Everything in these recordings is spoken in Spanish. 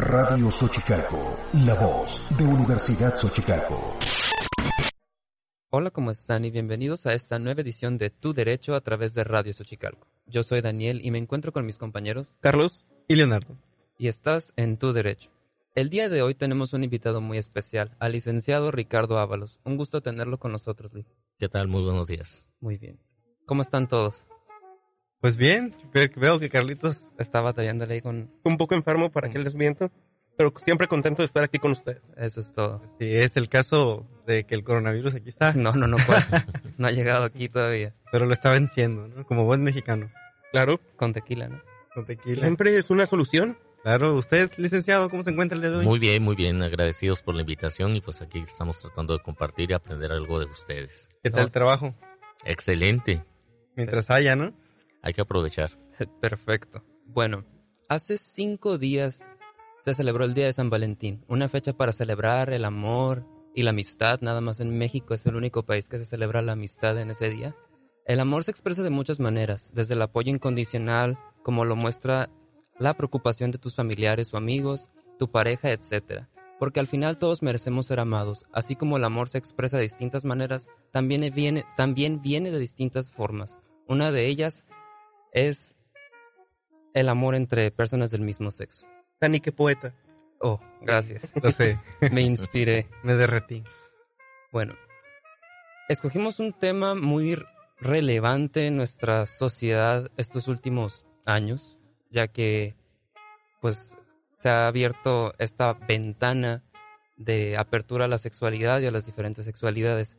Radio Xochicalco, la voz de Universidad Xochicalco. Hola, ¿cómo están? Y bienvenidos a esta nueva edición de Tu Derecho a través de Radio Xochicalco. Yo soy Daniel y me encuentro con mis compañeros Carlos y Leonardo. Y estás en Tu Derecho. El día de hoy tenemos un invitado muy especial, al licenciado Ricardo Ábalos. Un gusto tenerlo con nosotros, Luis. ¿Qué tal? Muy buenos días. Muy bien. ¿Cómo están todos? Pues bien, veo que Carlitos está batallándole ahí con... Un poco enfermo para que les miento, pero siempre contento de estar aquí con ustedes. Eso es todo. Sí, es el caso de que el coronavirus aquí está. No, no, no, no ha llegado aquí todavía. Pero lo está venciendo, ¿no? Como buen mexicano. Claro. Con tequila, ¿no? Con tequila. Siempre es una solución. Claro, usted, licenciado, ¿cómo se encuentra el día de hoy? Muy bien, muy bien, agradecidos por la invitación y pues aquí estamos tratando de compartir y aprender algo de ustedes. ¿Qué tal el trabajo? Excelente. Mientras haya, ¿no? Hay que aprovechar. Perfecto. Bueno, hace cinco días se celebró el Día de San Valentín, una fecha para celebrar el amor y la amistad. Nada más en México es el único país que se celebra la amistad en ese día. El amor se expresa de muchas maneras, desde el apoyo incondicional, como lo muestra la preocupación de tus familiares o amigos, tu pareja, etc. Porque al final todos merecemos ser amados, así como el amor se expresa de distintas maneras, también viene, también viene de distintas formas. Una de ellas es el amor entre personas del mismo sexo. Dani, qué poeta. Oh, gracias. Lo sé. Me inspiré. Me derretí. Bueno, escogimos un tema muy relevante en nuestra sociedad estos últimos años, ya que pues se ha abierto esta ventana de apertura a la sexualidad y a las diferentes sexualidades.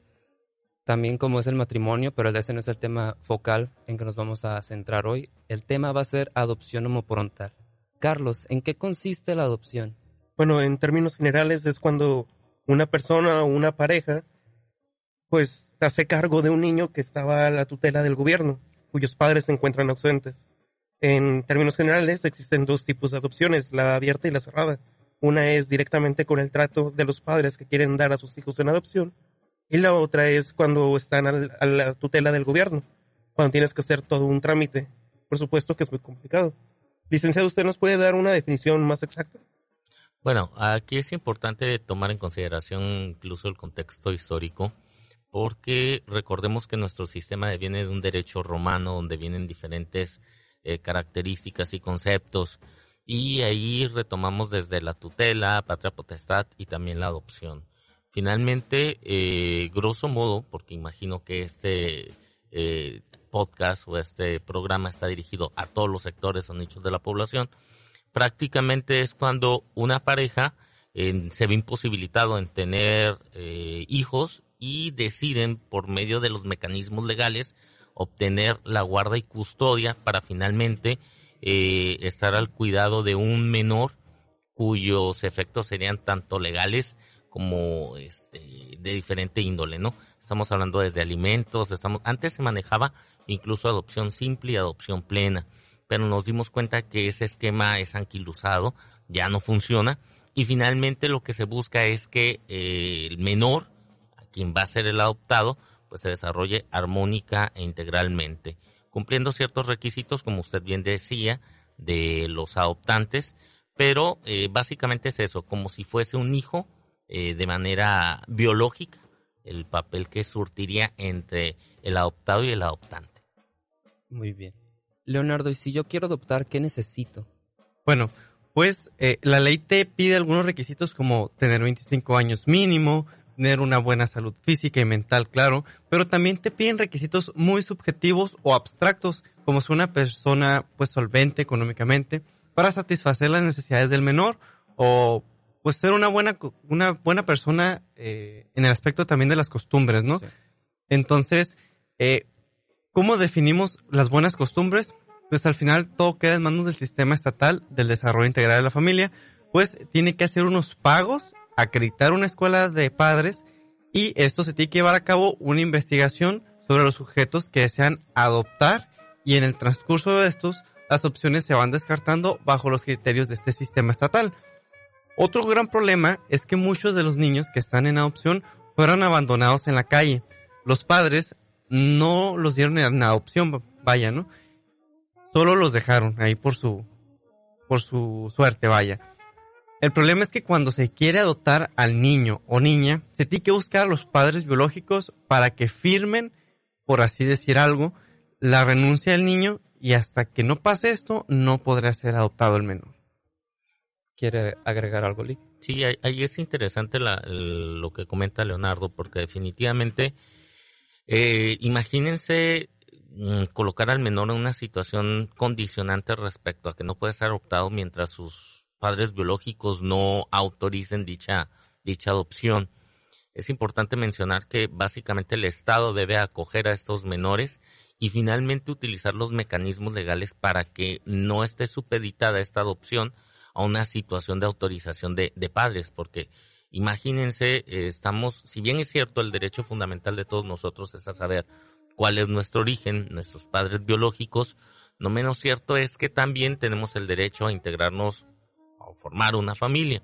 También como es el matrimonio, pero ese no es el tema focal en que nos vamos a centrar hoy. El tema va a ser adopción homoparental. Carlos, ¿en qué consiste la adopción? Bueno, en términos generales es cuando una persona o una pareja pues se hace cargo de un niño que estaba a la tutela del gobierno, cuyos padres se encuentran ausentes. En términos generales, existen dos tipos de adopciones, la abierta y la cerrada. Una es directamente con el trato de los padres que quieren dar a sus hijos en adopción, y la otra es cuando están a la tutela del gobierno, cuando tienes que hacer todo un trámite. Por supuesto que es muy complicado. Licenciado, ¿usted nos puede dar una definición más exacta? Bueno, aquí es importante tomar en consideración incluso el contexto histórico, porque recordemos que nuestro sistema viene de un derecho romano donde vienen diferentes eh, características y conceptos. Y ahí retomamos desde la tutela, patria potestad y también la adopción. Finalmente, eh, grosso modo, porque imagino que este eh, podcast o este programa está dirigido a todos los sectores o nichos de la población, prácticamente es cuando una pareja se ve imposibilitado en tener hijos y deciden por medio de los mecanismos legales obtener la guarda y custodia para finalmente eh, estar al cuidado de un menor cuyos efectos serían tanto legales como este, de diferente índole, ¿no? Estamos hablando desde alimentos, estamos antes se manejaba incluso adopción simple y adopción plena, pero nos dimos cuenta que ese esquema es anquilosado, ya no funciona y finalmente lo que se busca es que eh, el menor, a quien va a ser el adoptado, pues se desarrolle armónica e integralmente, cumpliendo ciertos requisitos, como usted bien decía, de los adoptantes, pero eh, básicamente es eso, como si fuese un hijo eh, de manera biológica, el papel que surtiría entre el adoptado y el adoptante. Muy bien. Leonardo, y si yo quiero adoptar, ¿qué necesito? Bueno, pues eh, la ley te pide algunos requisitos como tener 25 años mínimo, tener una buena salud física y mental, claro, pero también te piden requisitos muy subjetivos o abstractos, como ser una persona pues solvente económicamente para satisfacer las necesidades del menor o pues ser una buena una buena persona eh, en el aspecto también de las costumbres, ¿no? Entonces, eh, ¿cómo definimos las buenas costumbres? Pues al final todo queda en manos del sistema estatal del desarrollo integral de la familia, pues tiene que hacer unos pagos acreditar una escuela de padres y esto se tiene que llevar a cabo una investigación sobre los sujetos que desean adoptar y en el transcurso de estos las opciones se van descartando bajo los criterios de este sistema estatal. Otro gran problema es que muchos de los niños que están en adopción fueron abandonados en la calle. Los padres no los dieron en adopción, vaya, ¿no? Solo los dejaron ahí por su por su suerte, vaya. El problema es que cuando se quiere adoptar al niño o niña, se tiene que buscar a los padres biológicos para que firmen, por así decir algo, la renuncia del niño y hasta que no pase esto, no podrá ser adoptado el menor. ¿Quiere agregar algo, Lee? Sí, ahí es interesante lo que comenta Leonardo, porque definitivamente, eh, imagínense mm, colocar al menor en una situación condicionante respecto a que no puede ser adoptado mientras sus padres biológicos no autoricen dicha, dicha adopción. Es importante mencionar que básicamente el Estado debe acoger a estos menores y finalmente utilizar los mecanismos legales para que no esté supeditada esta adopción a una situación de autorización de, padres, porque imagínense, eh, estamos, si bien es cierto, el derecho fundamental de todos nosotros es a saber cuál es nuestro origen, nuestros padres biológicos, no menos cierto es que también tenemos el derecho a integrarnos o formar una familia.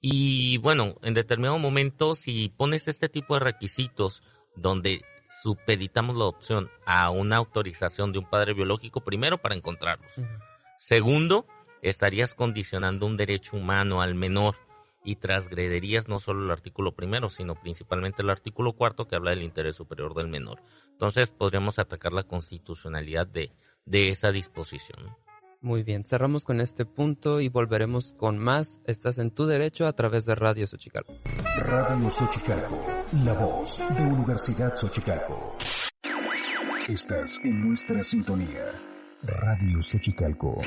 Y bueno, en determinado momento, si pones este tipo de requisitos donde supeditamos la opción a una autorización de un padre biológico, primero para encontrarlos. Segundo, estarías condicionando un derecho humano al menor y transgrederías no solo el artículo primero, sino principalmente el artículo cuarto que habla del interés superior del menor. Entonces podríamos atacar la constitucionalidad de, de esa disposición. Muy bien, cerramos con este punto y volveremos con más. Estás en tu derecho a través de Radio Xochicalco. Radio Xochicalco, la voz de Universidad Xochicalco. Estás en nuestra sintonía. Radio Xochicalco.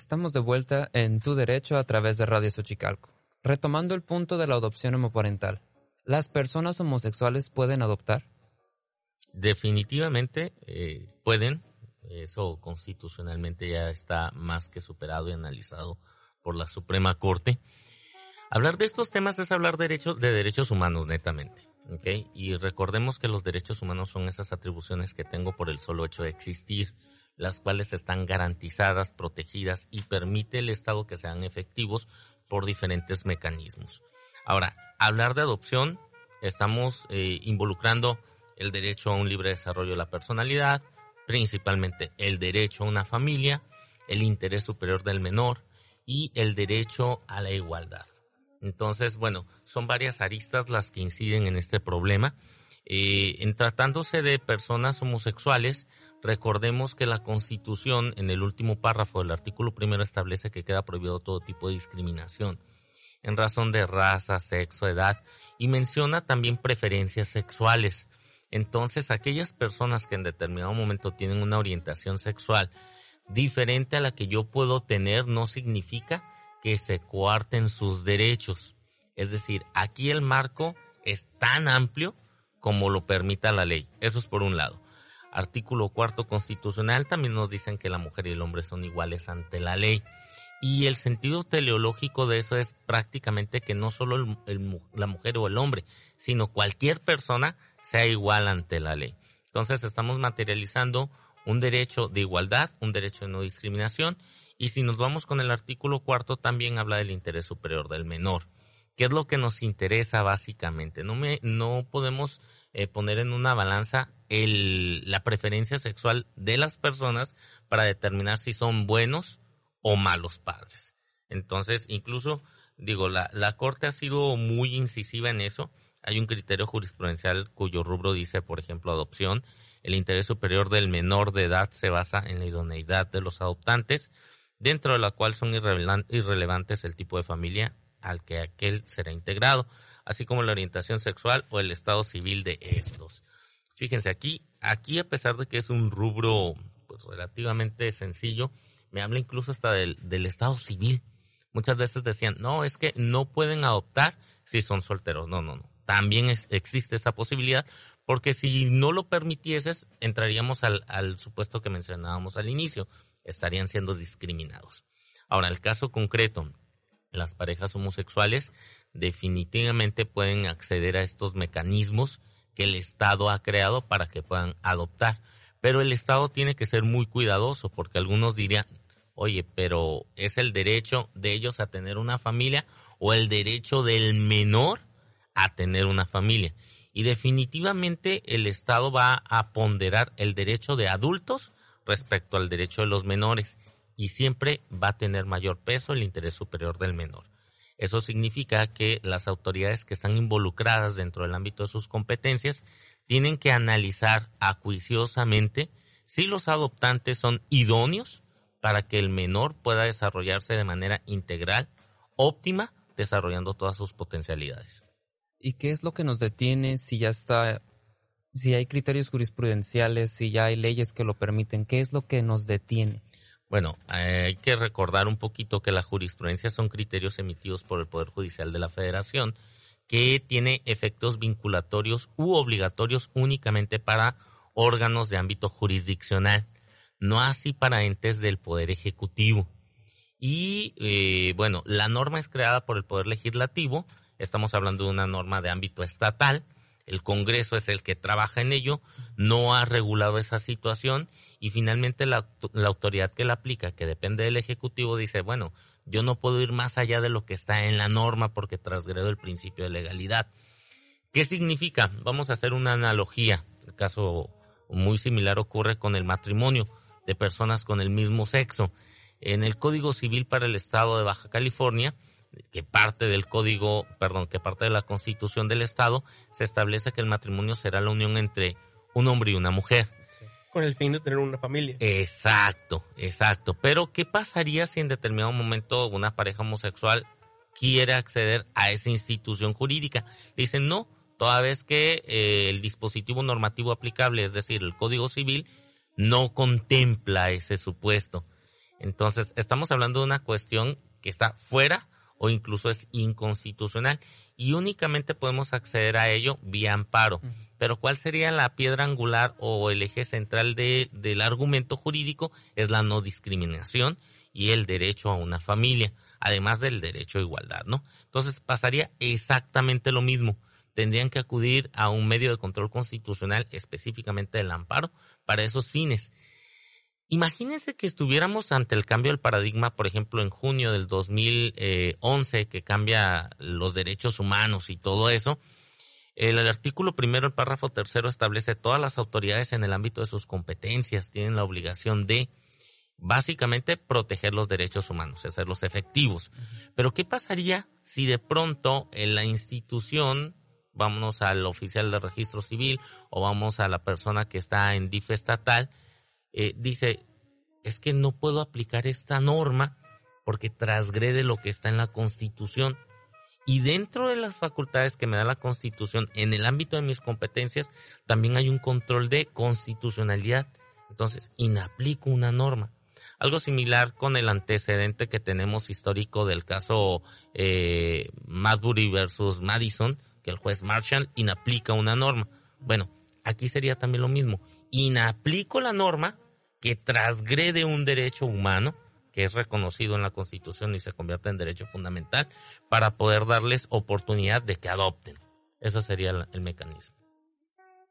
Estamos de vuelta en Tu Derecho a través de Radio Xochicalco. Retomando el punto de la adopción homoparental. ¿Las personas homosexuales pueden adoptar? Definitivamente eh, pueden. Eso constitucionalmente ya está más que superado y analizado por la Suprema Corte. Hablar de estos temas es hablar de derechos, de derechos humanos, netamente. Y recordemos que los derechos humanos son esas atribuciones que tengo por el solo hecho de existir las cuales están garantizadas, protegidas y permite el Estado que sean efectivos por diferentes mecanismos. Ahora, hablar de adopción, estamos eh, involucrando el derecho a un libre desarrollo de la personalidad, principalmente el derecho a una familia, el interés superior del menor y el derecho a la igualdad. Entonces, bueno, son varias aristas las que inciden en este problema. Eh, en tratándose de personas homosexuales, Recordemos que la Constitución, en el último párrafo del artículo primero, establece que queda prohibido todo tipo de discriminación en razón de raza, sexo, edad y menciona también preferencias sexuales. Entonces, aquellas personas que en determinado momento tienen una orientación sexual diferente a la que yo puedo tener no significa que se coarten sus derechos. Es decir, aquí el marco es tan amplio como lo permita la ley. Eso es por un lado artículo cuarto constitucional también nos dicen que la mujer y el hombre son iguales ante la ley. Y el sentido teleológico de eso es prácticamente que no solo la mujer o el hombre, sino cualquier persona sea igual ante la ley. Entonces estamos materializando un derecho de igualdad, un derecho de no discriminación, y si nos vamos con el artículo cuarto también habla del interés superior del menor. ¿Qué es lo que nos interesa básicamente? No, me, no podemos eh, poner en una balanza el, la preferencia sexual de las personas para determinar si son buenos o malos padres. Entonces, incluso, digo, la, la Corte ha sido muy incisiva en eso. Hay un criterio jurisprudencial cuyo rubro dice, por ejemplo, adopción. El interés superior del menor de edad se basa en la idoneidad de los adoptantes, dentro de la cual son irrelevantes el tipo de familia al que aquel será integrado así como la orientación sexual o el estado civil de estos. Fíjense, aquí, aquí a pesar de que es un rubro pues, relativamente sencillo, me habla incluso hasta del, del estado civil. Muchas veces decían, no, es que no pueden adoptar si son solteros. No, no, no. También existe esa posibilidad, porque si no lo permitieses, entraríamos al, al supuesto que mencionábamos al inicio, estarían siendo discriminados. Ahora, el caso concreto, las parejas homosexuales definitivamente pueden acceder a estos mecanismos que el Estado ha creado para que puedan adoptar. Pero el Estado tiene que ser muy cuidadoso porque algunos dirían, oye, pero ¿es el derecho de ellos a tener una familia o el derecho del menor a tener una familia? Y definitivamente el Estado va a ponderar el derecho de adultos respecto al derecho de los menores y siempre va a tener mayor peso el interés superior del menor. Eso significa que las autoridades que están involucradas dentro del ámbito de sus competencias tienen que analizar acuiciosamente si los adoptantes son idóneos para que el menor pueda desarrollarse de manera integral, óptima, desarrollando todas sus potencialidades. ¿Y qué es lo que nos detiene si ya está, si hay criterios jurisprudenciales, si ya hay leyes que lo permiten? ¿Qué es lo que nos detiene? Bueno, hay que recordar un poquito que la jurisprudencia son criterios emitidos por el Poder Judicial de la Federación que tiene efectos vinculatorios u obligatorios únicamente para órganos de ámbito jurisdiccional, no así para entes del Poder Ejecutivo. Y eh, bueno, la norma es creada por el Poder Legislativo, estamos hablando de una norma de ámbito estatal, el Congreso es el que trabaja en ello, no ha regulado esa situación y finalmente la, autoridad que la aplica, que depende del Ejecutivo, dice, bueno, yo no puedo ir más allá de lo que está en la norma porque transgredo el principio de legalidad. ¿Qué significa? Vamos a hacer una analogía. El caso muy similar ocurre con el matrimonio de personas con el mismo sexo. En el Código Civil para el Estado de Baja California, que parte del código, perdón, que parte de la constitución del Estado, se establece que el matrimonio será la unión entre un hombre y una mujer. Con el fin de tener una familia. Exacto, exacto. Pero, ¿qué pasaría si en determinado momento una pareja homosexual quiere acceder a esa institución jurídica? Dicen, no, toda vez que eh, el dispositivo normativo aplicable, es decir, el Código Civil, no contempla ese supuesto. Entonces, estamos hablando de una cuestión que está fuera o incluso es inconstitucional y únicamente podemos acceder a ello vía amparo. Pero ¿cuál sería la piedra angular o el eje central de, del argumento jurídico? Es la no discriminación y el derecho a una familia, además del derecho a igualdad, ¿no? Entonces pasaría exactamente lo mismo. Tendrían que acudir a un medio de control constitucional, específicamente el amparo, para esos fines. Imagínense que estuviéramos ante el cambio del paradigma, por ejemplo, en junio del 2011, que cambia los derechos humanos y todo eso. El, artículo primero, el párrafo tercero, establece todas las autoridades en el ámbito de sus competencias tienen la obligación de, básicamente, proteger los derechos humanos, hacerlos efectivos. Pero, ¿qué pasaría si de pronto en la institución, vámonos al oficial de registro civil o vamos a la persona que está en DIF estatal, eh, dice, es que no puedo aplicar esta norma porque transgrede lo que está en la Constitución. Y dentro de las facultades que me da la Constitución, en el ámbito de mis competencias, también hay un control de constitucionalidad. Entonces, inaplico una norma. Algo similar con el antecedente que tenemos histórico del caso eh, Madbury versus Madison, que el juez Marshall inaplica una norma. Bueno, aquí sería también lo mismo inaplico la norma que transgrede un derecho humano que es reconocido en la Constitución y se convierte en derecho fundamental para poder darles oportunidad de que adopten. Ese sería el, mecanismo.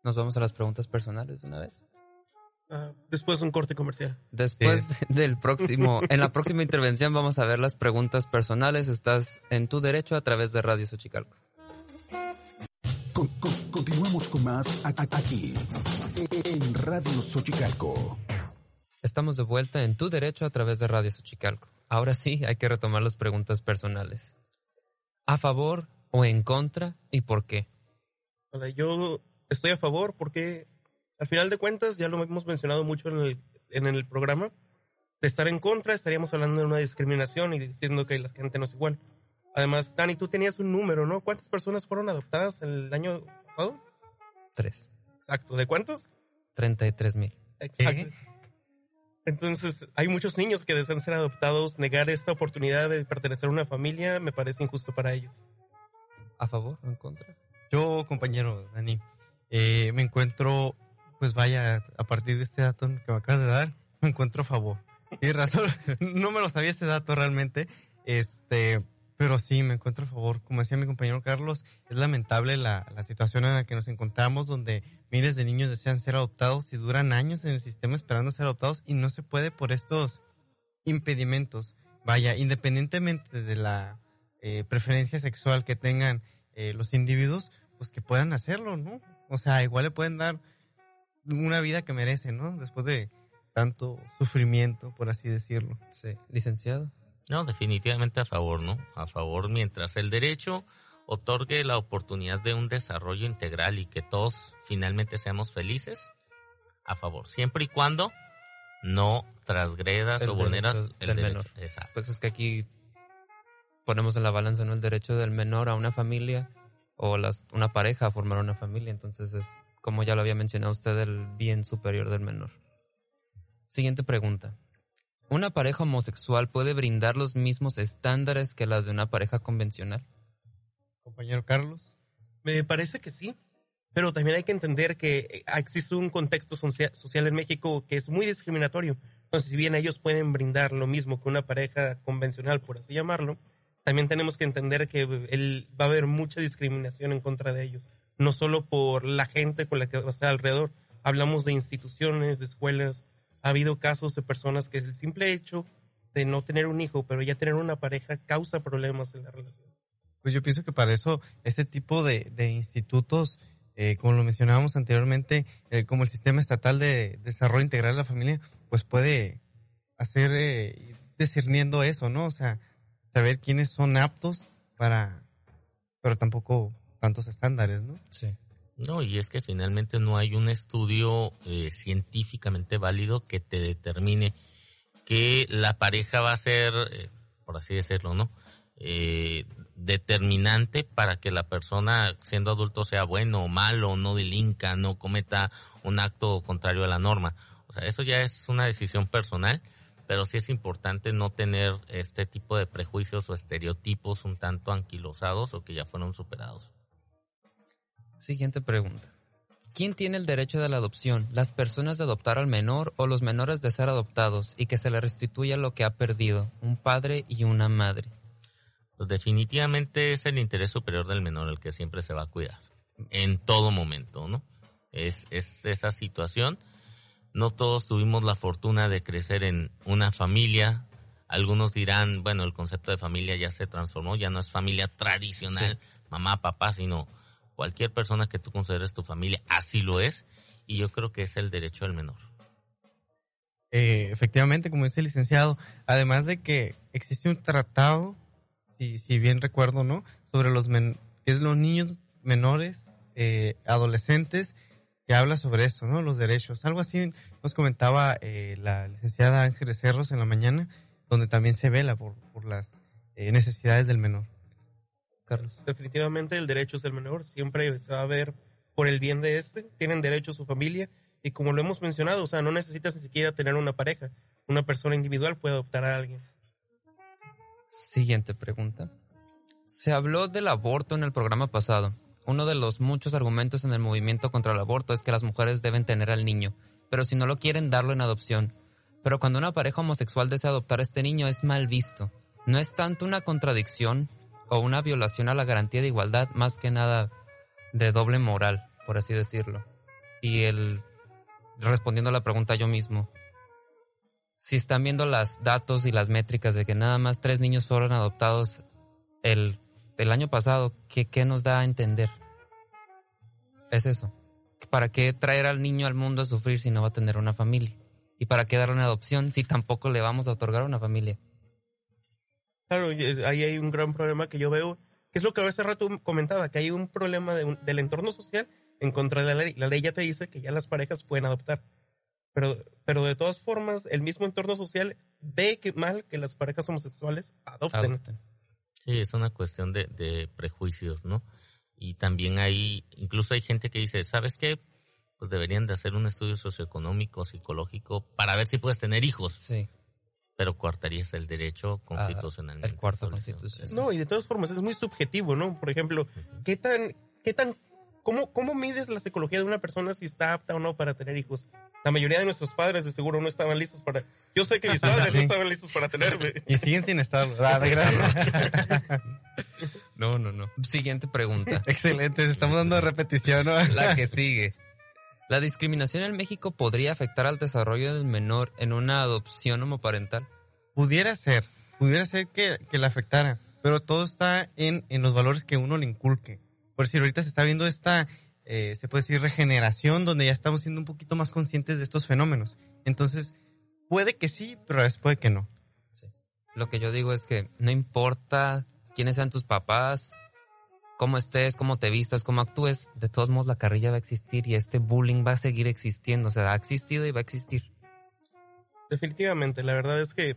Nos vamos a las preguntas personales de una vez. Uh, después de un corte comercial. Después del próximo, en la próxima intervención vamos a ver las preguntas personales. Estás en tu derecho a través de Radio Xochicalco. continuamos con más aquí en Radio Xochicalco. Estamos de vuelta en tu derecho a través de Radio Xochicalco. Ahora sí, hay que retomar las preguntas personales. ¿A favor o en contra y por qué? yo estoy a favor porque al final de cuentas, ya lo hemos mencionado mucho en el, en el programa, de estar en contra estaríamos hablando de una discriminación y diciendo que la gente no es igual. Además, Dani, tú tenías un número, ¿no? ¿Cuántas personas fueron adoptadas el año pasado? Tres. Exacto. ¿De cuántos? 33 mil. Exacto. Entonces, hay muchos niños que desean ser adoptados. Negar esta oportunidad de pertenecer a una familia me parece injusto para ellos. ¿A favor o en contra? Yo, compañero Dani, eh, me encuentro, pues vaya, a partir de este dato que me acabas de dar, me encuentro a favor. Tienes razón, no me lo sabía este dato realmente. Este, pero sí, me encuentro a favor. Como decía mi compañero Carlos, es lamentable la, la, situación en la que nos encontramos, donde miles de niños desean ser adoptados y duran años en el sistema esperando ser adoptados y no se puede por estos impedimentos. Vaya, independientemente de la eh, preferencia sexual que tengan eh, los individuos, pues que puedan hacerlo, ¿no? O sea, igual le pueden dar una vida que merecen, ¿no? Después de tanto sufrimiento, por así decirlo. Sí, licenciado. No, definitivamente a favor, ¿no? A favor mientras el derecho otorgue la oportunidad de un desarrollo integral y que todos finalmente seamos felices, a favor, siempre y cuando no transgredas El o vulneras derecho el derecho. menor. Exacto. Pues es que aquí ponemos en la balanza ¿no? el derecho del menor a una familia o las, una pareja a formar una familia. Entonces es, como ya lo había mencionado usted, el bien superior del menor. Siguiente pregunta. ¿Una pareja homosexual puede brindar los mismos estándares que la de una pareja convencional? Compañero Carlos. Me parece que sí, pero también hay que entender que eh, existe un contexto socia- social en México que es muy discriminatorio. Entonces, si bien ellos pueden brindar lo mismo que una pareja convencional, por así llamarlo, también tenemos que entender que el- va a haber mucha discriminación en contra de ellos. No solo por la gente con la que va a estar alrededor. Hablamos de instituciones, de escuelas. Ha habido casos de personas que el simple hecho de no tener un hijo, pero ya tener una pareja, causa problemas en la relación. Pues yo pienso que para eso este tipo de, de institutos, eh, como lo mencionábamos anteriormente, eh, como el Sistema Estatal de Desarrollo Integral de la Familia, pues puede hacer, eh, ir discerniendo eso, ¿no? O sea, saber quiénes son aptos para, pero tampoco tantos estándares, ¿no? Sí. No, y es que finalmente no hay un estudio eh, científicamente válido que te determine que la pareja va a ser, eh, por así decirlo, ¿no? Eh, determinante para que la persona siendo adulto sea bueno o malo, no delinca, no cometa un acto contrario a la norma. O sea, eso ya es una decisión personal, pero sí es importante no tener este tipo de prejuicios o estereotipos un tanto anquilosados o que ya fueron superados. Siguiente pregunta. ¿Quién tiene el derecho de la adopción? ¿Las personas de adoptar al menor o los menores de ser adoptados y que se le restituya lo que ha perdido? Un padre y una madre. Pues definitivamente es el interés superior del menor el que siempre se va a cuidar. En todo momento, ¿no? Es, es esa situación. No todos tuvimos la fortuna de crecer en una familia. Algunos dirán, bueno, el concepto de familia ya se transformó, ya no es familia tradicional, mamá, papá, sino cualquier persona que tú consideres tu familia, así lo es. Y yo creo que es el derecho del menor. Eh, efectivamente, como dice el licenciado, además de que existe un tratado, si, si bien recuerdo, ¿no? Sobre los men que es los niños menores, eh, adolescentes, que habla sobre eso, ¿no? Los derechos. Algo así nos comentaba eh, la licenciada Ángeles Cerros en la mañana, donde también se vela por, por las eh, necesidades del menor. Carlos. definitivamente el derecho es del menor, siempre se va a ver por el bien de este, tienen derecho a su familia y como lo hemos mencionado, o sea, no necesitas ni siquiera tener una pareja, una persona individual puede adoptar a alguien. Siguiente pregunta. Se habló del aborto en el programa pasado. Uno de los muchos argumentos en el movimiento contra el aborto es que las mujeres deben tener al niño, pero si no lo quieren, darlo en adopción. Pero cuando una pareja homosexual desea adoptar a este niño es mal visto. No es tanto una contradicción o una violación a la garantía de igualdad, más que nada de doble moral, por así decirlo. Y el respondiendo a la pregunta yo mismo, si están viendo los datos y las métricas de que nada más tres niños fueron adoptados el, el año pasado, ¿qué, ¿qué nos da a entender? Es eso. ¿Para qué traer al niño al mundo a sufrir si no va a tener una familia? ¿Y para qué darle una adopción si tampoco le vamos a otorgar una familia? Claro, eh, ahí hay un gran problema que yo veo, que es lo que hace rato comentaba, que hay un problema de un- del entorno social en contra de la ley. La ley ya te dice que ya las parejas pueden adoptar. Pero, pero de todas formas, el mismo entorno social ve que mal que las parejas homosexuales adopten. Adopten. Sí, es una cuestión de, de prejuicios, ¿no? Y también hay, incluso hay gente que dice, ¿sabes qué? Pues deberían de hacer un estudio socioeconómico, psicológico, para ver si puedes tener hijos. Sí. Pero coartarías el derecho constitucionalmente. el cuarto constitucional. No, y de todas formas es muy subjetivo, ¿no? Por ejemplo, ¿qué tan, qué tan, cómo, cómo mides la psicología de una persona si está apta o no para tener hijos? La mayoría de nuestros padres de seguro no estaban listos para, yo sé que mis padres no estaban listos para tenerme. Y siguen sin estar. De. No, no, no. Siguiente pregunta. Excelente, estamos dando repetición, ¿no? La que sigue. ¿La discriminación en México podría afectar al desarrollo del menor en una adopción homoparental? Pudiera ser, pudiera ser que, que le afectara, pero todo está en, en los valores que uno le inculque. Por decir, ahorita se está viendo esta, eh, se puede decir, regeneración, donde ya estamos siendo un poquito más conscientes de estos fenómenos. Entonces, puede que sí, pero a veces puede que no. Lo que yo digo es que no importa quiénes sean tus papás, cómo estés, cómo te vistas, cómo actúes, de todos modos la carrilla va a existir y este bullying va a seguir existiendo. O sea, ha existido y va a existir. Definitivamente, la verdad es que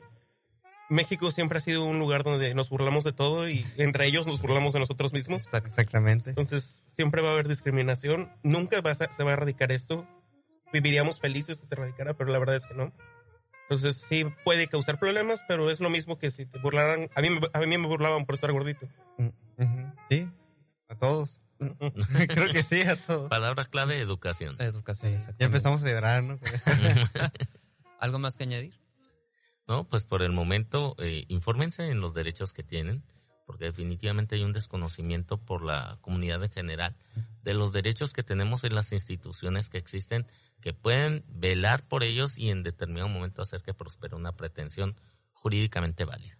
México siempre ha sido un lugar donde nos burlamos de todo y entre ellos nos burlamos de nosotros mismos. Exactamente. Entonces siempre va a haber discriminación. Nunca va a, se va a erradicar esto. Viviríamos felices si se erradicara, pero la verdad es que no. Entonces sí puede causar problemas, pero es lo mismo que si te burlaran. A mí, me- a mí me burlaban por estar gordito. Ujú. Sí, todos. Creo que sí, a todos. Palabra clave, educación. Educación, Ya exactamente. empezamos a llorar, ¿no? ¿Algo más que añadir? No, pues por el momento, eh, infórmense en los derechos que tienen, porque definitivamente hay un desconocimiento por la comunidad en general de los derechos que tenemos en las instituciones que existen, que pueden velar por ellos y en determinado momento hacer que prospere una pretensión jurídicamente válida.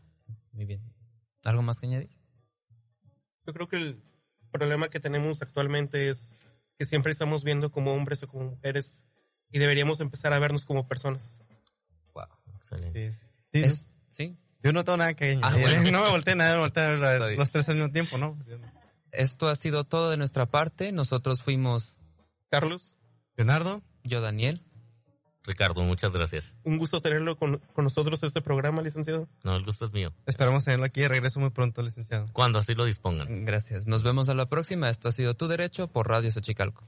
Muy bien. ¿Algo más que añadir? Yo creo que el problema que tenemos actualmente es que siempre estamos viendo como hombres o como mujeres y deberíamos empezar a vernos como personas. Wow. Excelente. Sí, sí, ¿no? Es, sí. Yo no tengo nada que Ah, añadir. bueno. No me volteé nada, me volteé a ver los tres al mismo tiempo, ¿no? Pues no. Esto ha sido todo de nuestra parte. Nosotros fuimos Carlos, Leonardo, yo, Daniel. Ricardo, muchas gracias. un gusto tenerlo con, con nosotros este programa, licenciado. No, el gusto es mío. esperamos tenerlo aquí de regreso muy pronto, licenciado. Cuando así lo dispongan. Gracias. Nos vemos a la próxima. Esto ha sido Tu Derecho por Radio Xochicalco.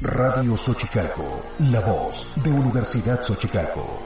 Radio Xochicalco, la voz de Universidad Xochicalco.